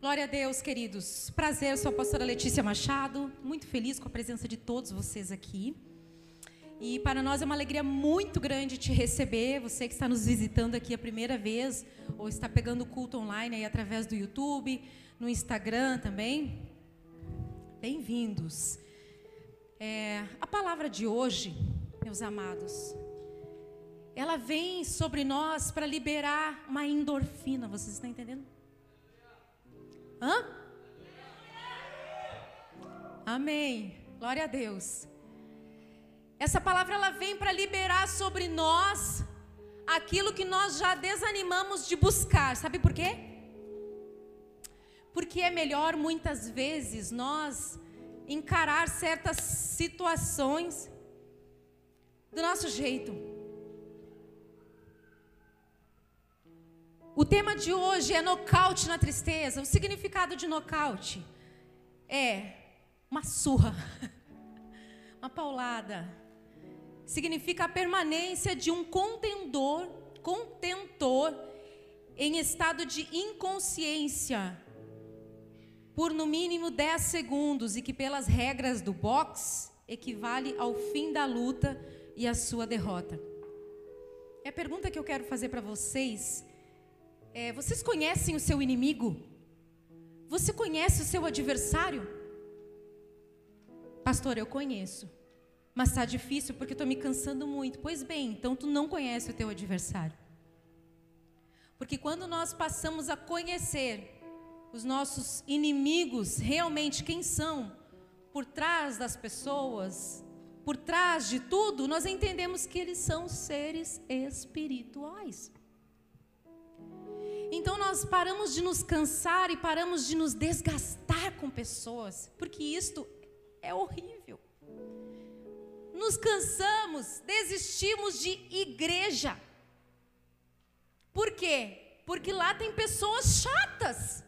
Glória a Deus, queridos. Prazer, eu sou a pastora Letícia Machado. Muito feliz com a presença de todos vocês aqui. E para nós é uma alegria muito grande te receber. Você que está nos visitando aqui a primeira vez, ou está pegando o culto online aí através do YouTube, no Instagram também. Bem-vindos. É, a palavra de hoje, meus amados, ela vem sobre nós para liberar uma endorfina. Vocês estão entendendo? Hã? Amém. Glória a Deus. Essa palavra ela vem para liberar sobre nós aquilo que nós já desanimamos de buscar. Sabe por quê? Porque é melhor muitas vezes nós encarar certas situações do nosso jeito. O tema de hoje é nocaute na tristeza. O significado de nocaute é uma surra, uma paulada. Significa a permanência de um contendor, contentor em estado de inconsciência por no mínimo 10 segundos e que pelas regras do boxe equivale ao fim da luta e à sua derrota. E a pergunta que eu quero fazer para vocês é, vocês conhecem o seu inimigo? Você conhece o seu adversário? Pastor, eu conheço. Mas está difícil porque estou me cansando muito. Pois bem, então tu não conhece o teu adversário. Porque quando nós passamos a conhecer os nossos inimigos, realmente quem são, por trás das pessoas, por trás de tudo, nós entendemos que eles são seres espirituais. Então nós paramos de nos cansar e paramos de nos desgastar com pessoas, porque isto é horrível. Nos cansamos, desistimos de igreja. Por quê? Porque lá tem pessoas chatas.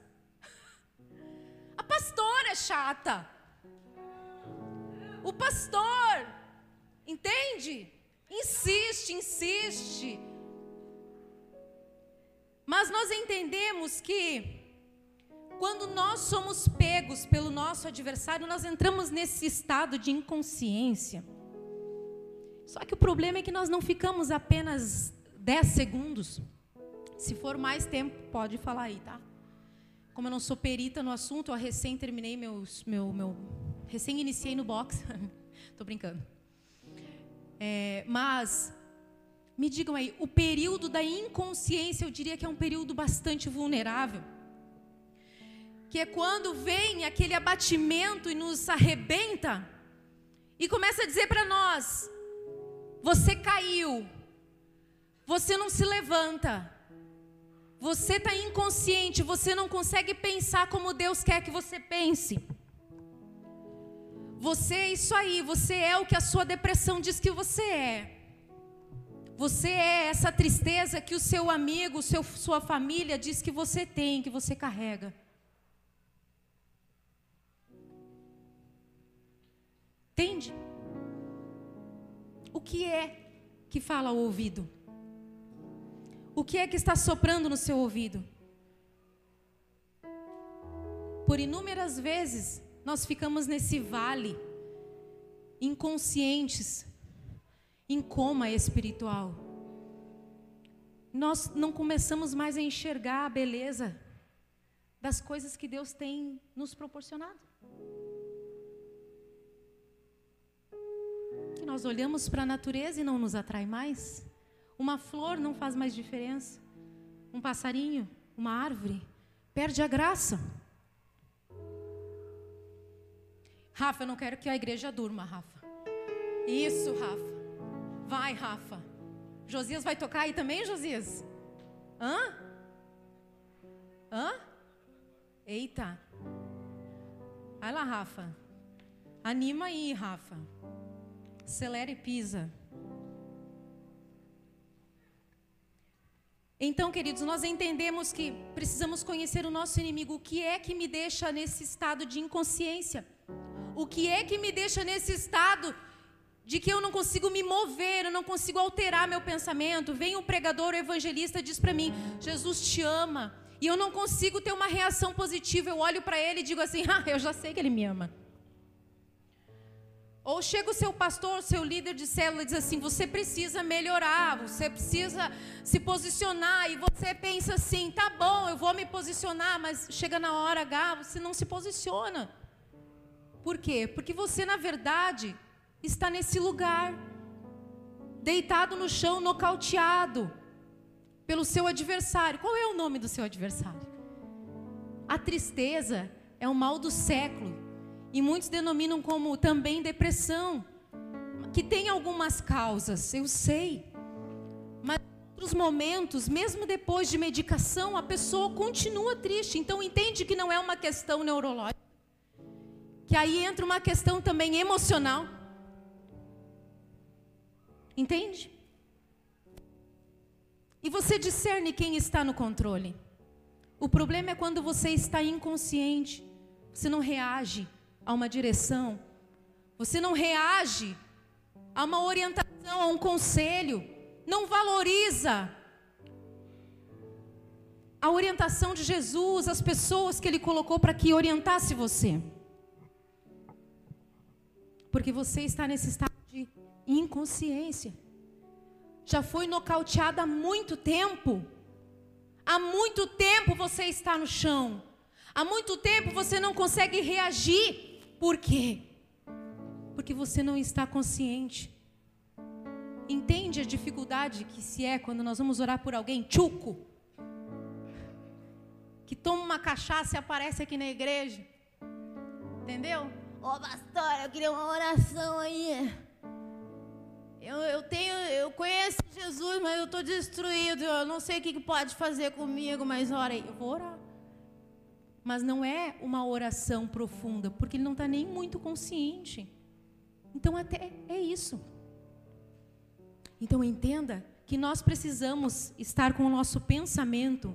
A pastora é chata. O pastor, entende? Insiste, insiste mas nós entendemos que quando nós somos pegos pelo nosso adversário, nós entramos nesse estado de inconsciência. Só que o problema é que nós não ficamos apenas 10 segundos. Se for mais tempo, pode falar aí, tá? Como eu não sou perita no assunto, eu recém terminei meus, meu, meu recém iniciei no boxe. Tô brincando. É, mas me digam aí, o período da inconsciência, eu diria que é um período bastante vulnerável. Que é quando vem aquele abatimento e nos arrebenta e começa a dizer para nós: você caiu, você não se levanta, você está inconsciente, você não consegue pensar como Deus quer que você pense. Você é isso aí, você é o que a sua depressão diz que você é. Você é essa tristeza que o seu amigo, seu, sua família diz que você tem, que você carrega. Entende? O que é que fala o ouvido? O que é que está soprando no seu ouvido? Por inúmeras vezes nós ficamos nesse vale, inconscientes, em coma espiritual. Nós não começamos mais a enxergar a beleza das coisas que Deus tem nos proporcionado. Que nós olhamos para a natureza e não nos atrai mais. Uma flor não faz mais diferença. Um passarinho, uma árvore, perde a graça. Rafa, eu não quero que a igreja durma, Rafa. Isso, Rafa. Vai, Rafa. Josias vai tocar aí também, Josias? Hã? Hã? Eita. Vai lá, Rafa. Anima aí, Rafa. Acelera e pisa. Então, queridos, nós entendemos que precisamos conhecer o nosso inimigo. O que é que me deixa nesse estado de inconsciência? O que é que me deixa nesse estado de que eu não consigo me mover, eu não consigo alterar meu pensamento. Vem um pregador, o um evangelista, diz para mim: Jesus te ama. e eu não consigo ter uma reação positiva. Eu olho para ele e digo assim: ah, eu já sei que ele me ama. Ou chega o seu pastor, seu líder de célula e diz assim: você precisa melhorar, você precisa se posicionar. E você pensa assim: tá bom, eu vou me posicionar, mas chega na hora H, você não se posiciona. Por quê? Porque você, na verdade, está nesse lugar, deitado no chão, nocauteado pelo seu adversário. Qual é o nome do seu adversário? A tristeza é o mal do século. E muitos denominam como também depressão, que tem algumas causas, eu sei. Mas em outros momentos, mesmo depois de medicação, a pessoa continua triste. Então entende que não é uma questão neurológica. Que aí entra uma questão também emocional. Entende? E você discerne quem está no controle. O problema é quando você está inconsciente, você não reage a uma direção, você não reage a uma orientação, a um conselho, não valoriza a orientação de Jesus, as pessoas que ele colocou para que orientasse você. Porque você está nesse estado inconsciência. Já foi nocauteada há muito tempo. Há muito tempo você está no chão. Há muito tempo você não consegue reagir por quê? Porque você não está consciente. Entende a dificuldade que se é quando nós vamos orar por alguém, tchuco, que toma uma cachaça e aparece aqui na igreja. Entendeu? Ô oh, pastor, eu queria uma oração aí. Eu, eu tenho, eu conheço Jesus, mas eu estou destruído. Eu não sei o que pode fazer comigo, mas aí, eu vou orar mas não é uma oração profunda, porque ele não está nem muito consciente. Então, até é isso. Então, entenda que nós precisamos estar com o nosso pensamento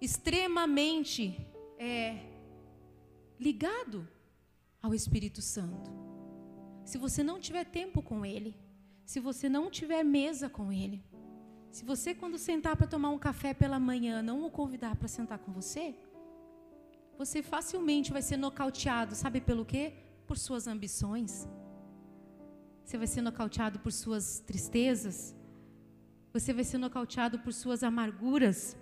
extremamente é, ligado ao Espírito Santo. Se você não tiver tempo com Ele, se você não tiver mesa com Ele, se você, quando sentar para tomar um café pela manhã, não o convidar para sentar com você, você facilmente vai ser nocauteado, sabe pelo quê? Por suas ambições. Você vai ser nocauteado por suas tristezas. Você vai ser nocauteado por suas amarguras.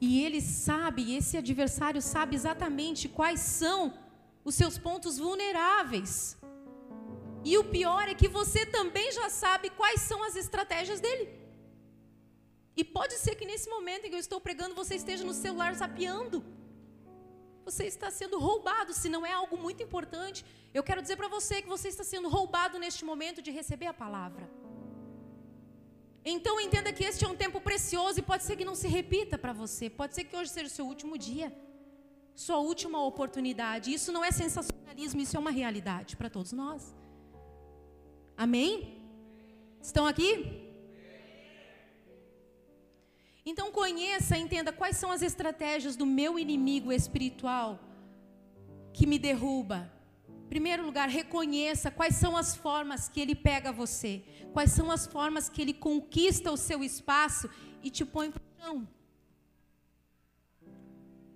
E ele sabe, esse adversário sabe exatamente quais são os seus pontos vulneráveis. E o pior é que você também já sabe quais são as estratégias dele. E pode ser que nesse momento em que eu estou pregando, você esteja no celular zapeando. Você está sendo roubado, se não é algo muito importante. Eu quero dizer para você que você está sendo roubado neste momento de receber a palavra. Então entenda que este é um tempo precioso e pode ser que não se repita para você. Pode ser que hoje seja o seu último dia, sua última oportunidade. Isso não é sensacionalismo, isso é uma realidade para todos nós. Amém? Estão aqui? Então conheça, entenda quais são as estratégias do meu inimigo espiritual que me derruba. Em primeiro lugar, reconheça quais são as formas que ele pega você, quais são as formas que ele conquista o seu espaço e te põe para o chão.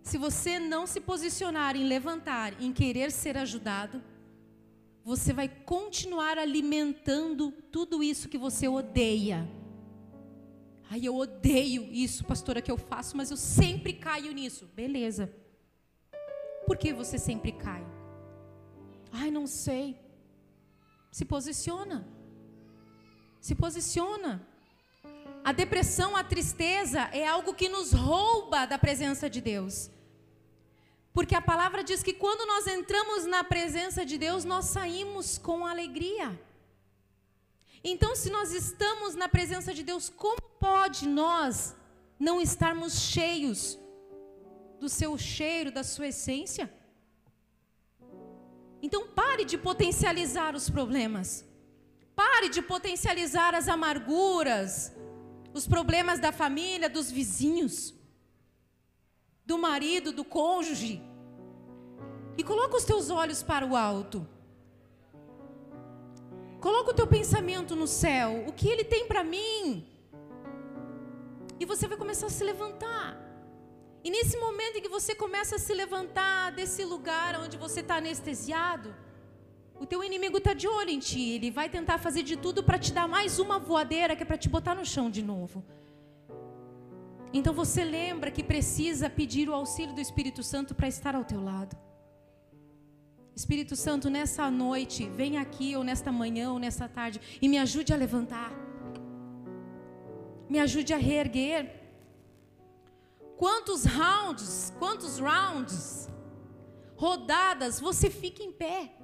Se você não se posicionar em levantar, em querer ser ajudado, você vai continuar alimentando tudo isso que você odeia. Ai, eu odeio isso, pastora, que eu faço, mas eu sempre caio nisso. Beleza. Por que você sempre cai? Ai, não sei. Se posiciona. Se posiciona. A depressão, a tristeza é algo que nos rouba da presença de Deus. Porque a palavra diz que quando nós entramos na presença de Deus, nós saímos com alegria. Então, se nós estamos na presença de Deus, como pode nós não estarmos cheios do seu cheiro, da sua essência? Então, pare de potencializar os problemas. Pare de potencializar as amarguras, os problemas da família, dos vizinhos, do marido, do cônjuge. E coloca os teus olhos para o alto. Coloca o teu pensamento no céu. O que ele tem para mim? E você vai começar a se levantar. E nesse momento em que você começa a se levantar desse lugar onde você está anestesiado, o teu inimigo está de olho em ti. Ele vai tentar fazer de tudo para te dar mais uma voadeira que é para te botar no chão de novo. Então você lembra que precisa pedir o auxílio do Espírito Santo para estar ao teu lado. Espírito Santo, nessa noite, vem aqui, ou nesta manhã, ou nessa tarde, e me ajude a levantar. Me ajude a reerguer. Quantos rounds, quantos rounds, rodadas, você fica em pé.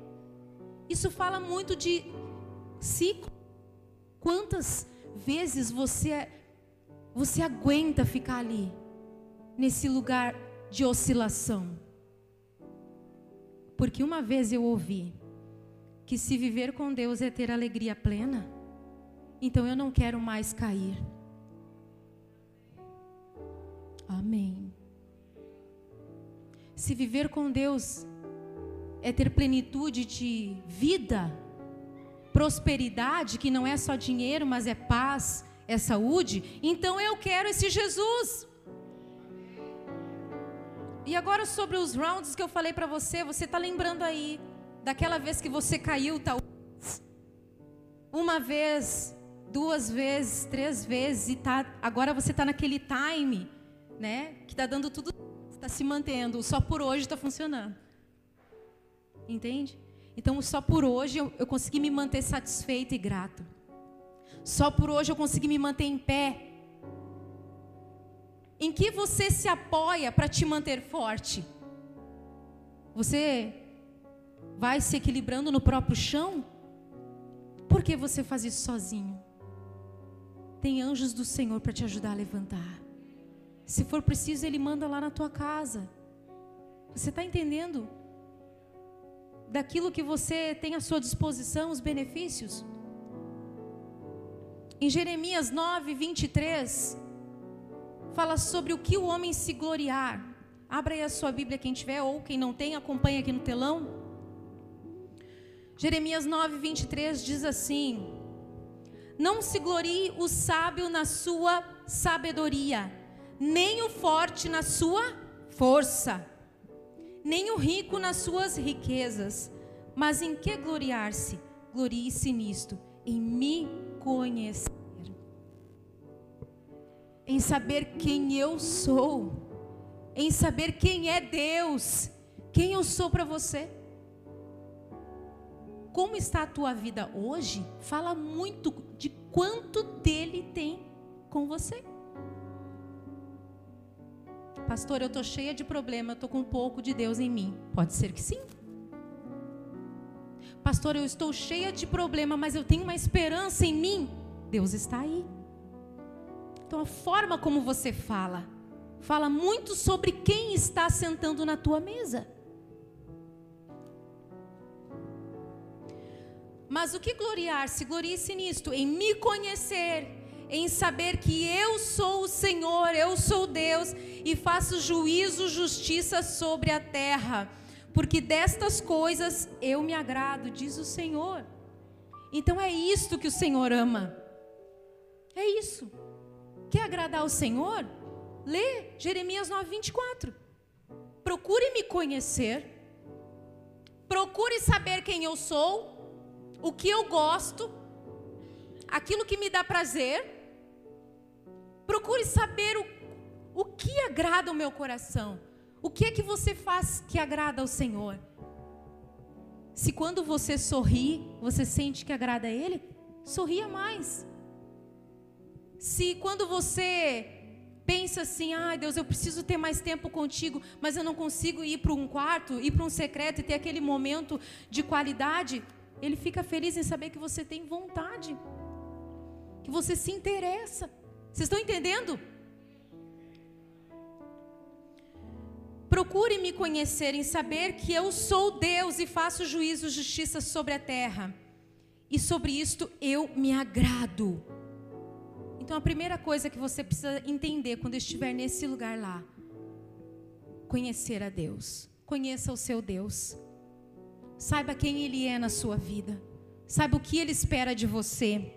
Isso fala muito de ciclo. Quantas vezes você você aguenta ficar ali nesse lugar de oscilação? Porque uma vez eu ouvi que se viver com Deus é ter alegria plena, então eu não quero mais cair. Amém. Se viver com Deus é ter plenitude de vida, prosperidade, que não é só dinheiro, mas é paz, é saúde, então eu quero esse Jesus. E agora sobre os rounds que eu falei para você, você está lembrando aí daquela vez que você caiu, tal uma vez, duas vezes, três vezes e tá, agora você está naquele time, né? Que está dando tudo, está se mantendo. Só por hoje está funcionando. Entende? Então, só por hoje eu, eu consegui me manter satisfeito e grato. Só por hoje eu consegui me manter em pé em que você se apoia para te manter forte? Você vai se equilibrando no próprio chão? Por que você faz isso sozinho? Tem anjos do Senhor para te ajudar a levantar. Se for preciso, Ele manda lá na tua casa. Você está entendendo? Daquilo que você tem à sua disposição, os benefícios. Em Jeremias 9, 23, fala sobre o que o homem se gloriar. Abra aí a sua Bíblia, quem tiver, ou quem não tem, acompanha aqui no telão. Jeremias 9, 23 diz assim: Não se glorie o sábio na sua sabedoria, nem o forte na sua força, nem o rico nas suas riquezas, mas em que gloriar-se? Glorie-se nisto, em me conhecer em saber quem eu sou, em saber quem é Deus, quem eu sou para você. Como está a tua vida hoje, fala muito de quanto dele tem com você. Pastor, eu estou cheia de problema, estou com um pouco de Deus em mim. Pode ser que sim. Pastor, eu estou cheia de problema, mas eu tenho uma esperança em mim. Deus está aí. Então, a forma como você fala, fala muito sobre quem está sentando na tua mesa. Mas o que gloriar-se? Glorie-se nisto, em me conhecer, em saber que eu sou o Senhor, eu sou Deus e faço juízo, justiça sobre a terra, porque destas coisas eu me agrado, diz o Senhor. Então é isto que o Senhor ama. É isso. Quer agradar ao Senhor? Lê Jeremias 9, 24. Procure me conhecer. Procure saber quem eu sou, o que eu gosto, aquilo que me dá prazer. Procure saber o, o que agrada o meu coração. O que é que você faz que agrada ao Senhor? Se quando você sorri, você sente que agrada a Ele, sorria mais. Se quando você pensa assim, ah, Deus, eu preciso ter mais tempo contigo, mas eu não consigo ir para um quarto, ir para um secreto e ter aquele momento de qualidade, ele fica feliz em saber que você tem vontade, que você se interessa. Vocês estão entendendo? Procure me conhecer em saber que eu sou Deus e faço juízo, justiça sobre a terra. E sobre isto eu me agrado. Então a primeira coisa que você precisa entender quando estiver nesse lugar lá, conhecer a Deus. Conheça o seu Deus. Saiba quem ele é na sua vida. Saiba o que ele espera de você.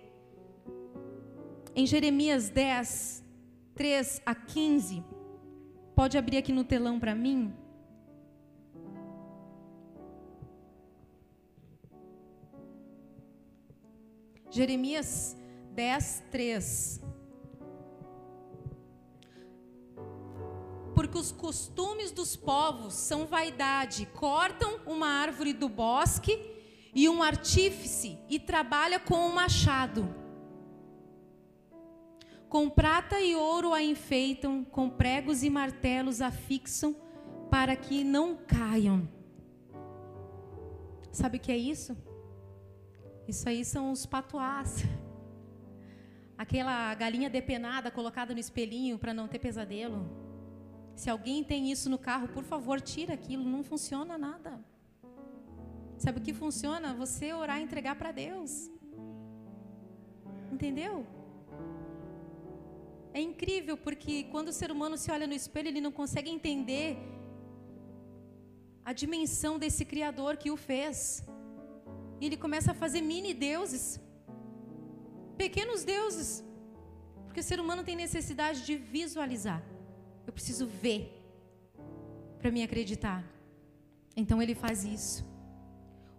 Em Jeremias 10, 3 a 15. Pode abrir aqui no telão para mim? Jeremias 10, 3. Porque os costumes dos povos são vaidade, cortam uma árvore do bosque e um artífice e trabalha com um machado. Com prata e ouro a enfeitam, com pregos e martelos a fixam, para que não caiam. Sabe o que é isso? Isso aí são os patuás. Aquela galinha depenada colocada no espelhinho para não ter pesadelo. Se alguém tem isso no carro, por favor, tira aquilo, não funciona nada. Sabe o que funciona? Você orar e entregar para Deus. Entendeu? É incrível porque quando o ser humano se olha no espelho, ele não consegue entender a dimensão desse Criador que o fez. E ele começa a fazer mini deuses, pequenos deuses, porque o ser humano tem necessidade de visualizar. Eu preciso ver para me acreditar. Então ele faz isso.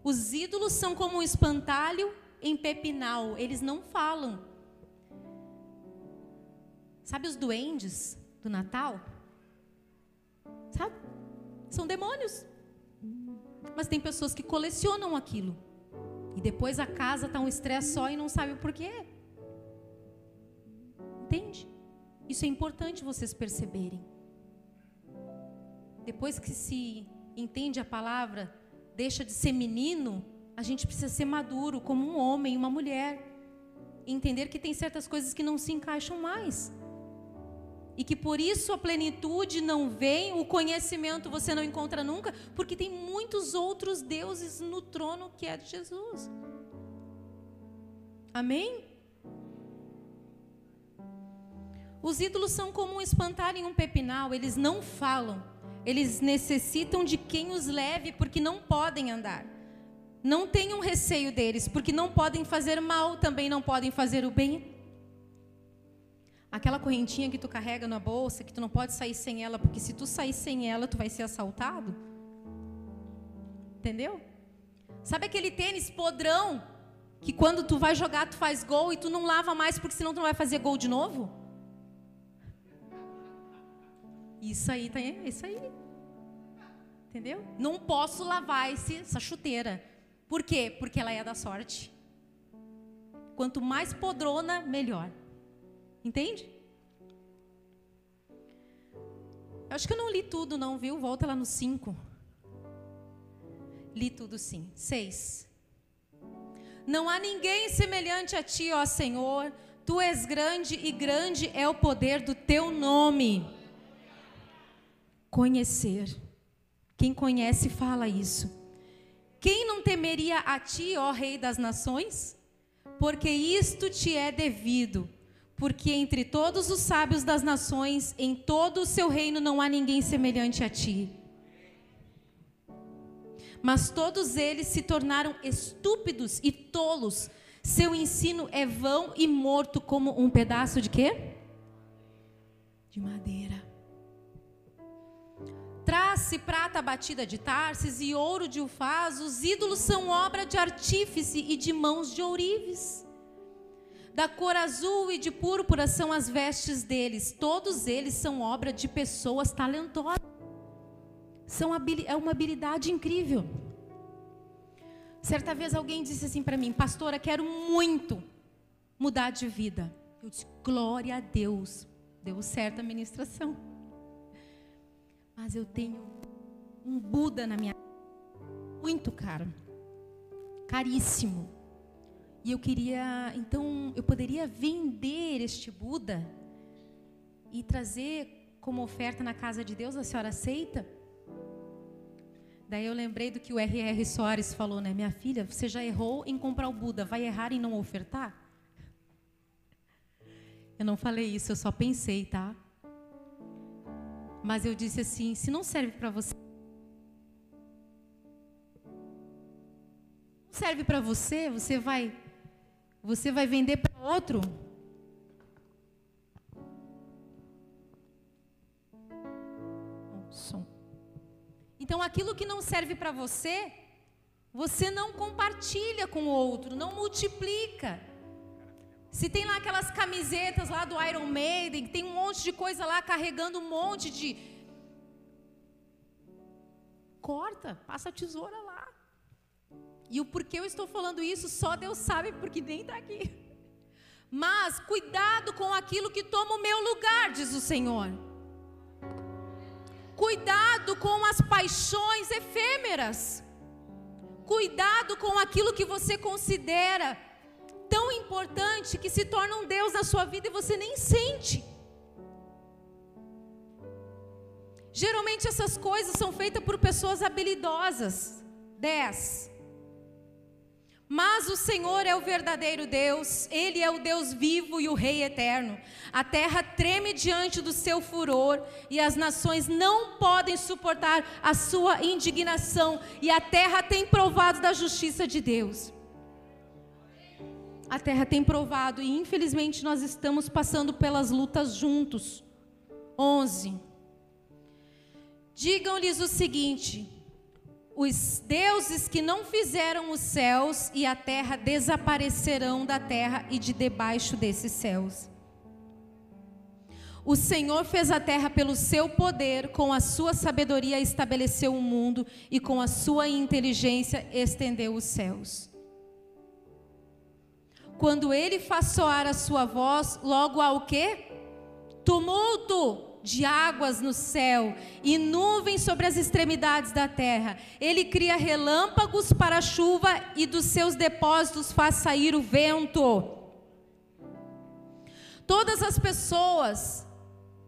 Os ídolos são como um espantalho em pepinal, eles não falam. Sabe os duendes do Natal? Sabe? São demônios. Mas tem pessoas que colecionam aquilo. E depois a casa está um estresse só e não sabe o porquê. Entende? Isso é importante vocês perceberem. Depois que se entende a palavra, deixa de ser menino, a gente precisa ser maduro como um homem, uma mulher. E entender que tem certas coisas que não se encaixam mais e que por isso a plenitude não vem, o conhecimento você não encontra nunca, porque tem muitos outros deuses no trono que é de Jesus. Amém? Os ídolos são como um espantalho em um pepinal, eles não falam, eles necessitam de quem os leve, porque não podem andar. Não tenham receio deles, porque não podem fazer mal, também não podem fazer o bem aquela correntinha que tu carrega na bolsa, que tu não pode sair sem ela, porque se tu sair sem ela, tu vai ser assaltado. Entendeu? Sabe aquele tênis podrão que quando tu vai jogar tu faz gol e tu não lava mais porque senão tu não vai fazer gol de novo? Isso aí tá isso aí. Entendeu? Não posso lavar esse, essa chuteira. Por quê? Porque ela é da sorte. Quanto mais podrona, melhor. Entende? Eu acho que eu não li tudo, não, viu? Volta lá no 5. Li tudo sim. 6. Não há ninguém semelhante a ti, ó Senhor. Tu és grande e grande é o poder do teu nome. Conhecer. Quem conhece fala isso. Quem não temeria a ti, ó Rei das Nações? Porque isto te é devido porque entre todos os sábios das nações, em todo o seu reino não há ninguém semelhante a ti. Mas todos eles se tornaram estúpidos e tolos. Seu ensino é vão e morto como um pedaço de quê? De madeira. Trace prata batida de Tarsis e ouro de Ufaz, os ídolos são obra de artífice e de mãos de ourives. Da cor azul e de púrpura são as vestes deles. Todos eles são obra de pessoas talentosas. São é uma habilidade incrível. Certa vez alguém disse assim para mim, pastora, quero muito mudar de vida. Eu disse, glória a Deus. Deu certo a ministração. Mas eu tenho um Buda na minha muito caro. Caríssimo. E eu queria, então, eu poderia vender este Buda e trazer como oferta na casa de Deus, a senhora aceita? Daí eu lembrei do que o R.R. Soares falou, né? Minha filha, você já errou em comprar o Buda, vai errar em não ofertar? Eu não falei isso, eu só pensei, tá? Mas eu disse assim: se não serve para você, serve para você, você vai você vai vender para outro? Som. Então, aquilo que não serve para você, você não compartilha com o outro, não multiplica. Se tem lá aquelas camisetas lá do Iron Maiden, tem um monte de coisa lá carregando um monte de. Corta, passa a tesoura e o porquê eu estou falando isso, só Deus sabe, porque nem está aqui. Mas cuidado com aquilo que toma o meu lugar, diz o Senhor. Cuidado com as paixões efêmeras. Cuidado com aquilo que você considera tão importante que se torna um Deus na sua vida e você nem sente. Geralmente essas coisas são feitas por pessoas habilidosas. 10. Mas o Senhor é o verdadeiro Deus, Ele é o Deus vivo e o Rei eterno. A terra treme diante do seu furor, e as nações não podem suportar a sua indignação, e a terra tem provado da justiça de Deus. A terra tem provado, e infelizmente nós estamos passando pelas lutas juntos. 11. Digam-lhes o seguinte: os deuses que não fizeram os céus e a terra desaparecerão da terra e de debaixo desses céus. O Senhor fez a terra pelo seu poder, com a sua sabedoria estabeleceu o mundo e com a sua inteligência estendeu os céus. Quando ele faz soar a sua voz, logo há o quê? Tumulto de águas no céu e nuvens sobre as extremidades da terra. Ele cria relâmpagos para a chuva e dos seus depósitos faz sair o vento. Todas as pessoas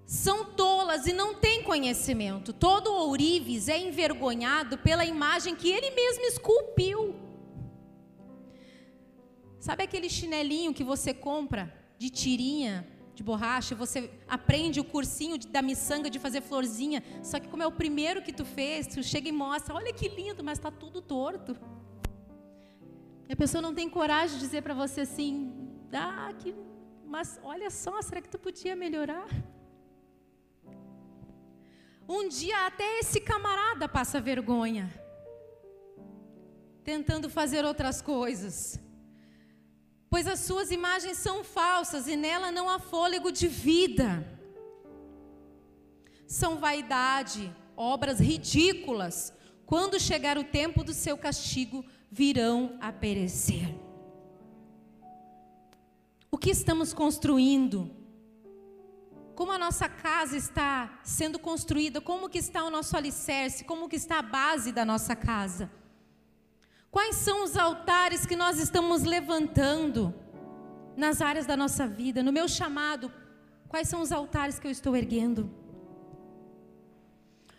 são tolas e não têm conhecimento. Todo ourives é envergonhado pela imagem que ele mesmo esculpiu. Sabe aquele chinelinho que você compra de tirinha de borracha, você aprende o cursinho da miçanga de fazer florzinha, só que como é o primeiro que tu fez, tu chega e mostra, olha que lindo, mas está tudo torto. E a pessoa não tem coragem de dizer para você assim, ah, que, mas olha só, será que tu podia melhorar? Um dia até esse camarada passa vergonha, tentando fazer outras coisas pois as suas imagens são falsas e nela não há fôlego de vida. São vaidade, obras ridículas. Quando chegar o tempo do seu castigo, virão a perecer. O que estamos construindo? Como a nossa casa está sendo construída? Como que está o nosso alicerce? Como que está a base da nossa casa? Quais são os altares que nós estamos levantando nas áreas da nossa vida, no meu chamado? Quais são os altares que eu estou erguendo?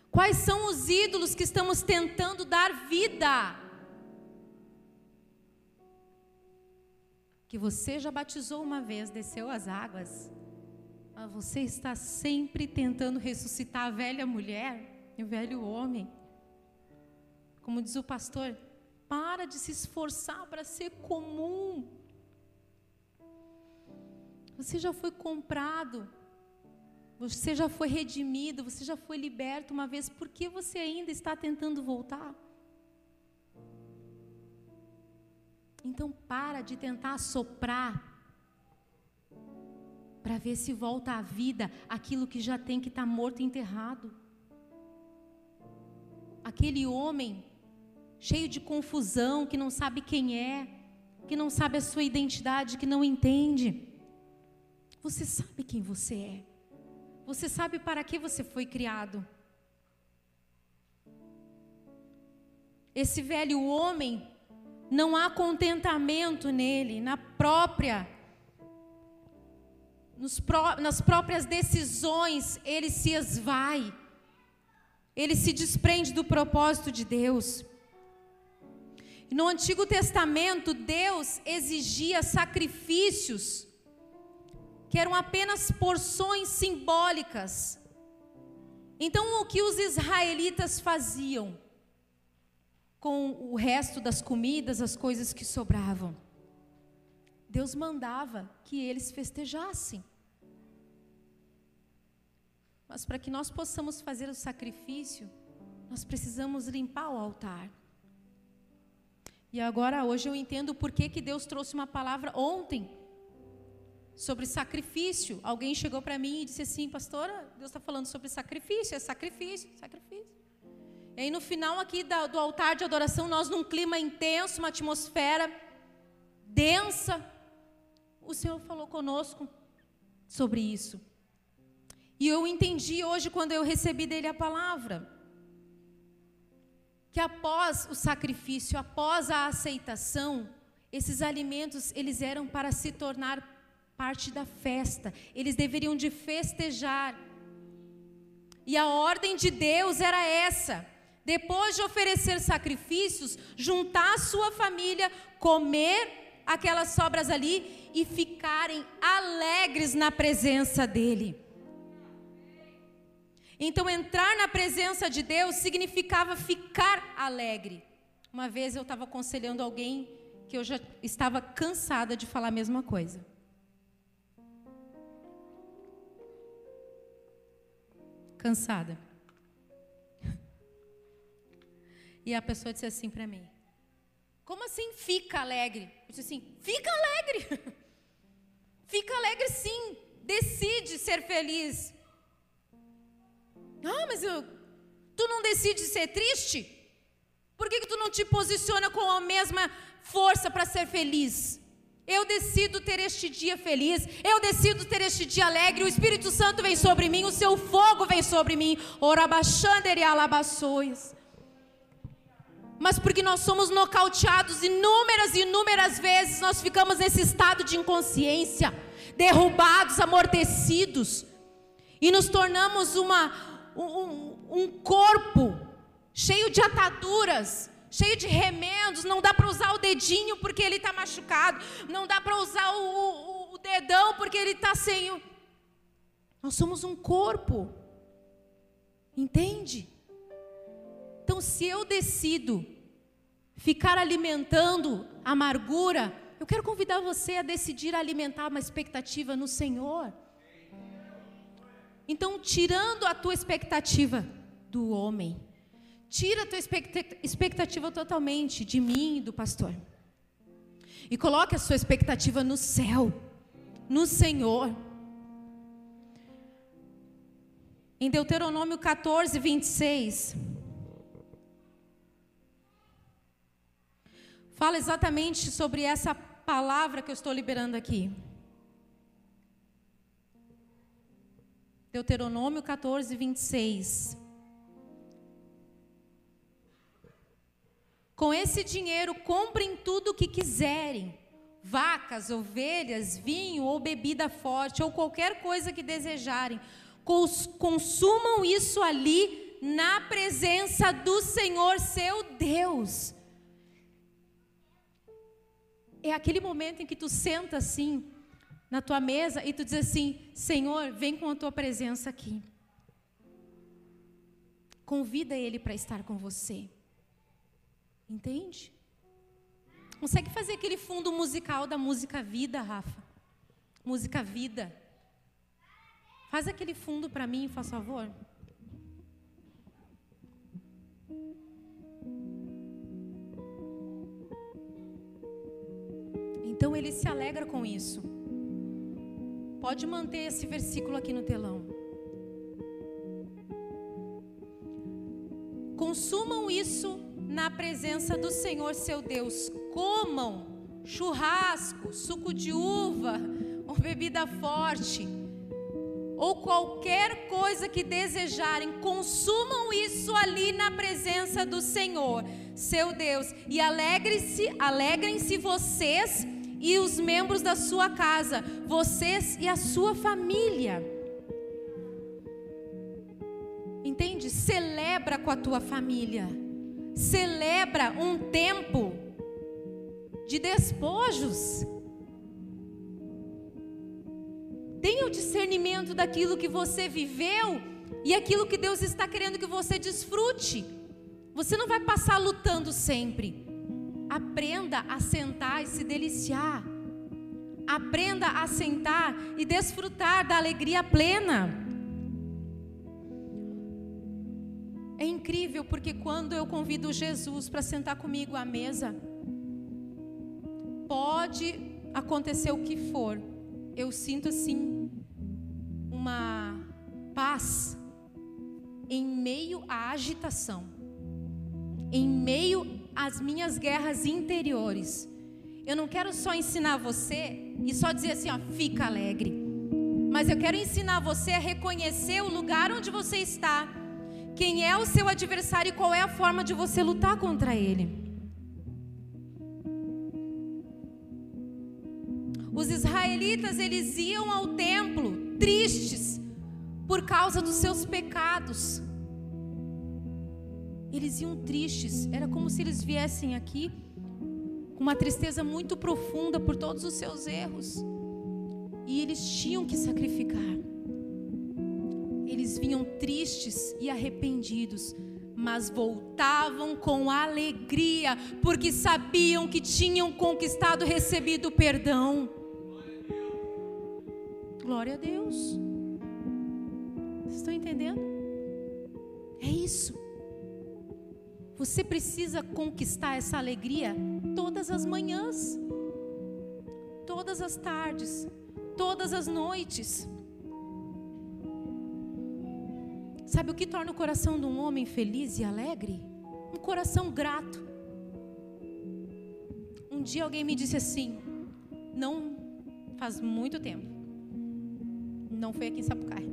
Quais são os ídolos que estamos tentando dar vida? Que você já batizou uma vez, desceu as águas, mas você está sempre tentando ressuscitar a velha mulher e o velho homem. Como diz o pastor, para de se esforçar para ser comum. Você já foi comprado. Você já foi redimido, você já foi liberto uma vez, por que você ainda está tentando voltar? Então para de tentar soprar para ver se volta à vida aquilo que já tem que estar tá morto e enterrado. Aquele homem cheio de confusão, que não sabe quem é, que não sabe a sua identidade, que não entende. Você sabe quem você é. Você sabe para que você foi criado. Esse velho homem, não há contentamento nele, na própria pró nas próprias decisões, ele se esvai, ele se desprende do propósito de Deus. No Antigo Testamento, Deus exigia sacrifícios que eram apenas porções simbólicas. Então, o que os israelitas faziam com o resto das comidas, as coisas que sobravam? Deus mandava que eles festejassem. Mas para que nós possamos fazer o sacrifício, nós precisamos limpar o altar. E agora, hoje, eu entendo por que, que Deus trouxe uma palavra ontem sobre sacrifício. Alguém chegou para mim e disse assim, pastora, Deus está falando sobre sacrifício, é sacrifício, sacrifício. E aí, no final aqui do altar de adoração, nós num clima intenso, uma atmosfera densa, o Senhor falou conosco sobre isso. E eu entendi hoje quando eu recebi dele a palavra que após o sacrifício, após a aceitação, esses alimentos eles eram para se tornar parte da festa. Eles deveriam de festejar. E a ordem de Deus era essa: depois de oferecer sacrifícios, juntar a sua família, comer aquelas sobras ali e ficarem alegres na presença dele. Então, entrar na presença de Deus significava ficar alegre. Uma vez eu estava aconselhando alguém que eu já estava cansada de falar a mesma coisa. Cansada. E a pessoa disse assim para mim: Como assim fica alegre? Eu disse assim: Fica alegre. Fica alegre sim. Decide ser feliz. Ah, mas eu, tu não decide ser triste? Por que, que tu não te posiciona com a mesma força para ser feliz? Eu decido ter este dia feliz, eu decido ter este dia alegre, o Espírito Santo vem sobre mim, o seu fogo vem sobre mim. Orabaxander e. Mas porque nós somos nocauteados inúmeras e inúmeras vezes, nós ficamos nesse estado de inconsciência, derrubados, amortecidos, e nos tornamos uma, um, um corpo cheio de ataduras, cheio de remendos, não dá para usar o dedinho porque ele está machucado, não dá para usar o, o, o, dedão porque ele está sem o... Nós somos um corpo, entende? Então, se eu decido ficar alimentando amargura, eu quero convidar você a decidir alimentar uma expectativa no Senhor. Então, tirando a tua expectativa do homem, tira a tua expectativa totalmente de mim e do pastor. E coloque a sua expectativa no céu, no Senhor. Em Deuteronômio 14, 26. Fala exatamente sobre essa palavra que eu estou liberando aqui. Deuteronômio 14, 26. Com esse dinheiro, comprem tudo o que quiserem: vacas, ovelhas, vinho ou bebida forte, ou qualquer coisa que desejarem. Consumam isso ali na presença do Senhor seu Deus. É aquele momento em que tu senta assim, na tua mesa e tu diz assim: Senhor, vem com a tua presença aqui. Convida Ele para estar com você. Entende? Consegue fazer aquele fundo musical da música Vida, Rafa? Música Vida. Faz aquele fundo para mim, faz favor. Então ele se alegra com isso. Pode manter esse versículo aqui no telão. Consumam isso na presença do Senhor seu Deus. Comam churrasco, suco de uva, ou bebida forte, ou qualquer coisa que desejarem, consumam isso ali na presença do Senhor, seu Deus, e alegrem-se, alegrem-se vocês e os membros da sua casa, vocês e a sua família. Entende? Celebra com a tua família. Celebra um tempo de despojos. Tenha o discernimento daquilo que você viveu e aquilo que Deus está querendo que você desfrute. Você não vai passar lutando sempre. Aprenda a sentar e se deliciar. Aprenda a sentar e desfrutar da alegria plena. É incrível porque quando eu convido Jesus para sentar comigo à mesa, pode acontecer o que for, eu sinto assim uma paz em meio à agitação, em meio às minhas guerras interiores. Eu não quero só ensinar você e só dizer assim, ó, fica alegre. Mas eu quero ensinar você a reconhecer o lugar onde você está, quem é o seu adversário e qual é a forma de você lutar contra ele. Os israelitas, eles iam ao templo tristes por causa dos seus pecados. Eles iam tristes, era como se eles viessem aqui com uma tristeza muito profunda por todos os seus erros. E eles tinham que sacrificar. Eles vinham tristes e arrependidos, mas voltavam com alegria, porque sabiam que tinham conquistado, recebido perdão. Glória a Deus. Vocês estão entendendo? É isso. Você precisa conquistar essa alegria todas as manhãs, todas as tardes, todas as noites. Sabe o que torna o coração de um homem feliz e alegre? Um coração grato. Um dia alguém me disse assim, não faz muito tempo, não foi aqui em Sapucaí.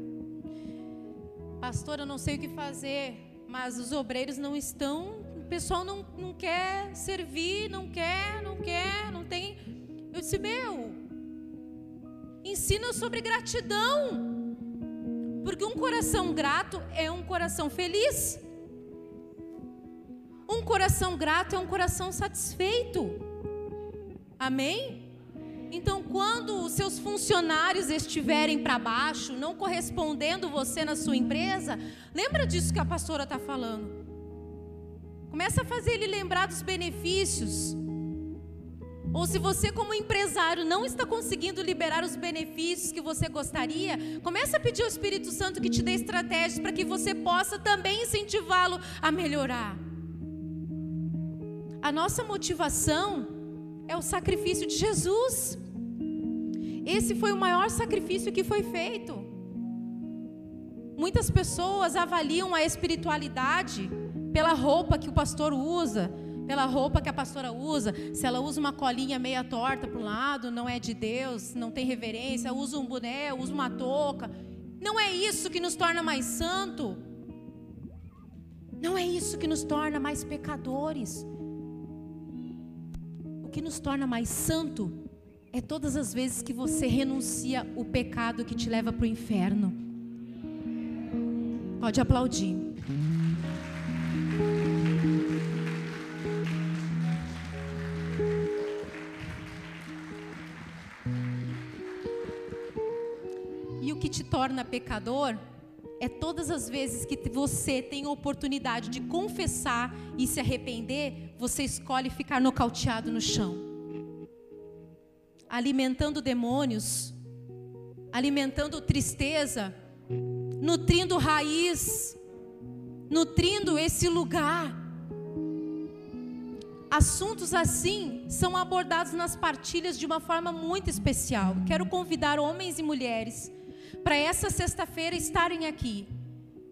Pastor, eu não sei o que fazer, mas os obreiros não estão, o pessoal não, não quer servir, não quer, não quer, não tem. Eu disse, meu, ensina sobre gratidão. Porque um coração grato é um coração feliz. Um coração grato é um coração satisfeito. Amém? Então, quando os seus funcionários estiverem para baixo, não correspondendo você na sua empresa, lembra disso que a pastora está falando. Começa a fazer ele lembrar dos benefícios. Ou se você, como empresário, não está conseguindo liberar os benefícios que você gostaria, comece a pedir ao Espírito Santo que te dê estratégias para que você possa também incentivá-lo a melhorar. A nossa motivação é o sacrifício de Jesus. Esse foi o maior sacrifício que foi feito. Muitas pessoas avaliam a espiritualidade pela roupa que o pastor usa, pela roupa que a pastora usa. Se ela usa uma colinha meia torta para um lado, não é de Deus, não tem reverência, usa um boné, usa uma touca. Não é isso que nos torna mais santo. Não é isso que nos torna mais pecadores. O que nos torna mais santo é todas as vezes que você renuncia o pecado que te leva para o inferno. Pode aplaudir. te torna pecador é todas as vezes que você tem a oportunidade de confessar e se arrepender, você escolhe ficar nocauteado no chão. Alimentando demônios, alimentando tristeza, nutrindo raiz, nutrindo esse lugar. Assuntos assim são abordados nas partilhas de uma forma muito especial. Quero convidar homens e mulheres para essa sexta-feira estarem aqui.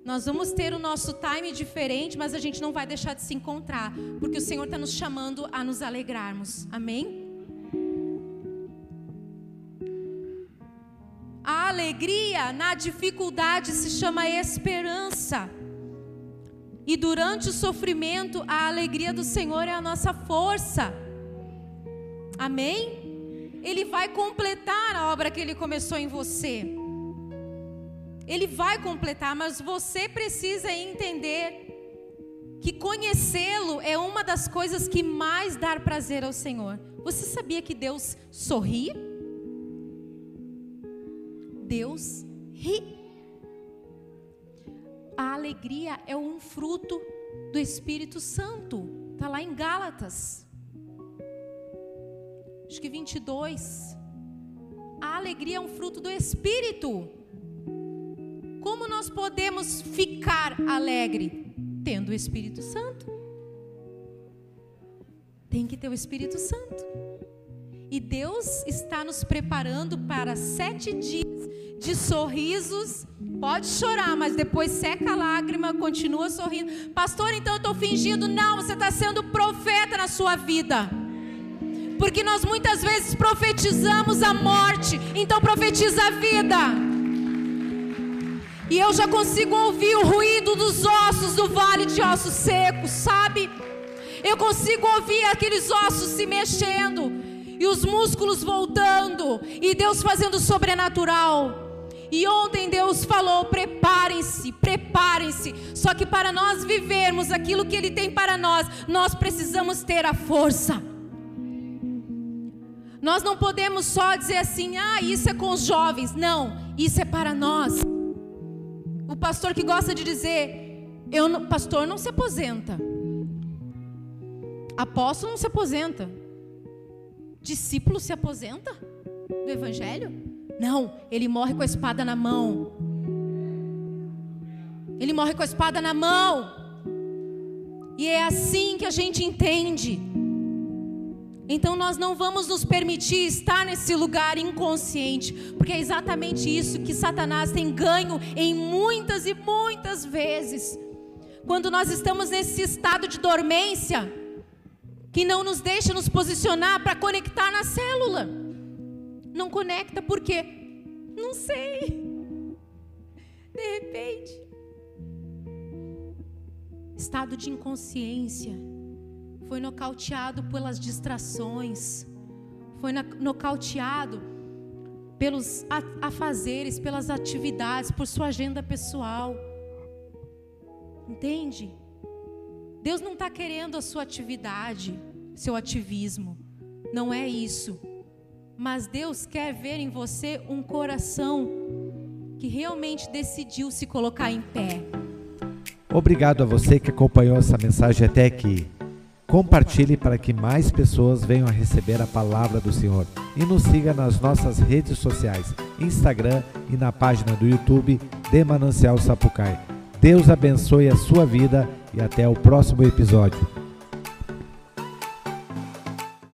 Nós vamos ter o nosso time diferente, mas a gente não vai deixar de se encontrar, porque o Senhor está nos chamando a nos alegrarmos. Amém? A alegria na dificuldade se chama esperança. E durante o sofrimento, a alegria do Senhor é a nossa força. Amém? Ele vai completar a obra que ele começou em você. Ele vai completar, mas você precisa entender que conhecê-lo é uma das coisas que mais dá prazer ao Senhor. Você sabia que Deus sorri? Deus ri. A alegria é um fruto do Espírito Santo. Está lá em Gálatas. Acho que 22. A alegria é um fruto do Espírito. Como nós podemos ficar alegre? Tendo o Espírito Santo. Tem que ter o Espírito Santo. E Deus está nos preparando para sete dias de sorrisos. Pode chorar, mas depois seca a lágrima, continua sorrindo. Pastor, então eu estou fingindo. Não, você está sendo profeta na sua vida. Porque nós muitas vezes profetizamos a morte, então profetiza a vida. E eu já consigo ouvir o ruído dos ossos do vale de ossos secos, sabe? Eu consigo ouvir aqueles ossos se mexendo e os músculos voltando, e Deus fazendo sobrenatural. E ontem Deus falou: preparem-se, preparem-se. Só que para nós vivermos aquilo que Ele tem para nós, nós precisamos ter a força. Nós não podemos só dizer assim, ah, isso é com os jovens. Não, isso é para nós. O pastor que gosta de dizer, eu, pastor não se aposenta. Apóstolo não se aposenta. Discípulo se aposenta do evangelho? Não, ele morre com a espada na mão. Ele morre com a espada na mão. E é assim que a gente entende. Então nós não vamos nos permitir estar nesse lugar inconsciente, porque é exatamente isso que Satanás tem ganho em muitas e muitas vezes. Quando nós estamos nesse estado de dormência, que não nos deixa nos posicionar para conectar na célula. Não conecta por quê? Não sei. De repente, estado de inconsciência, foi nocauteado pelas distrações, foi nocauteado pelos afazeres, pelas atividades, por sua agenda pessoal. Entende? Deus não está querendo a sua atividade, seu ativismo. Não é isso. Mas Deus quer ver em você um coração que realmente decidiu se colocar em pé. Obrigado a você que acompanhou essa mensagem até aqui. Compartilhe para que mais pessoas venham a receber a palavra do Senhor. E nos siga nas nossas redes sociais, Instagram e na página do YouTube de Manancial Sapucai. Deus abençoe a sua vida e até o próximo episódio.